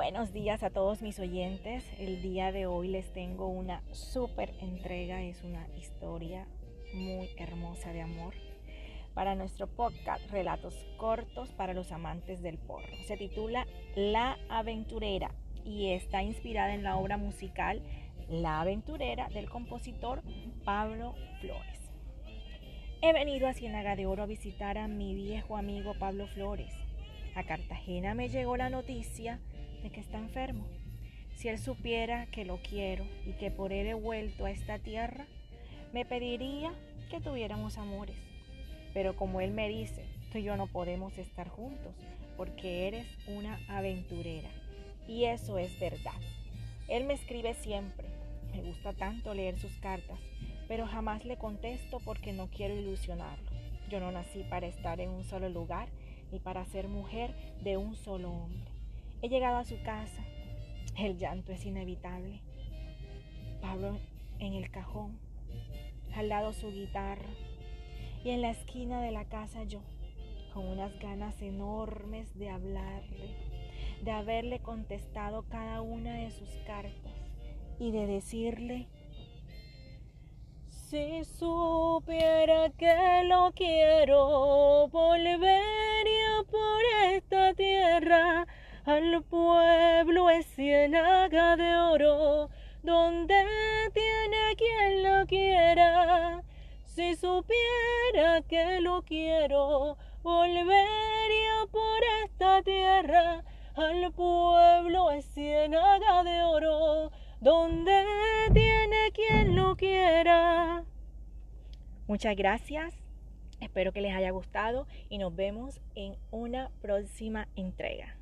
Buenos días a todos mis oyentes. El día de hoy les tengo una súper entrega. Es una historia muy hermosa de amor para nuestro podcast Relatos Cortos para los Amantes del Porro. Se titula La Aventurera y está inspirada en la obra musical La Aventurera del compositor Pablo Flores. He venido a Ciénaga de Oro a visitar a mi viejo amigo Pablo Flores. A Cartagena me llegó la noticia de que está enfermo. Si él supiera que lo quiero y que por él he vuelto a esta tierra, me pediría que tuviéramos amores. Pero como él me dice, tú y yo no podemos estar juntos porque eres una aventurera. Y eso es verdad. Él me escribe siempre. Me gusta tanto leer sus cartas, pero jamás le contesto porque no quiero ilusionarlo. Yo no nací para estar en un solo lugar ni para ser mujer de un solo hombre. He llegado a su casa. El llanto es inevitable. Pablo en el cajón, al lado su guitarra y en la esquina de la casa yo, con unas ganas enormes de hablarle, de haberle contestado cada una de sus cartas y de decirle, si supiera que lo quiero, volvería al pueblo es ciénaga de oro, donde tiene quien lo quiera. Si supiera que lo quiero, volvería por esta tierra. Al pueblo es ciénaga de oro, donde tiene quien lo quiera. Muchas gracias. Espero que les haya gustado y nos vemos en una próxima entrega.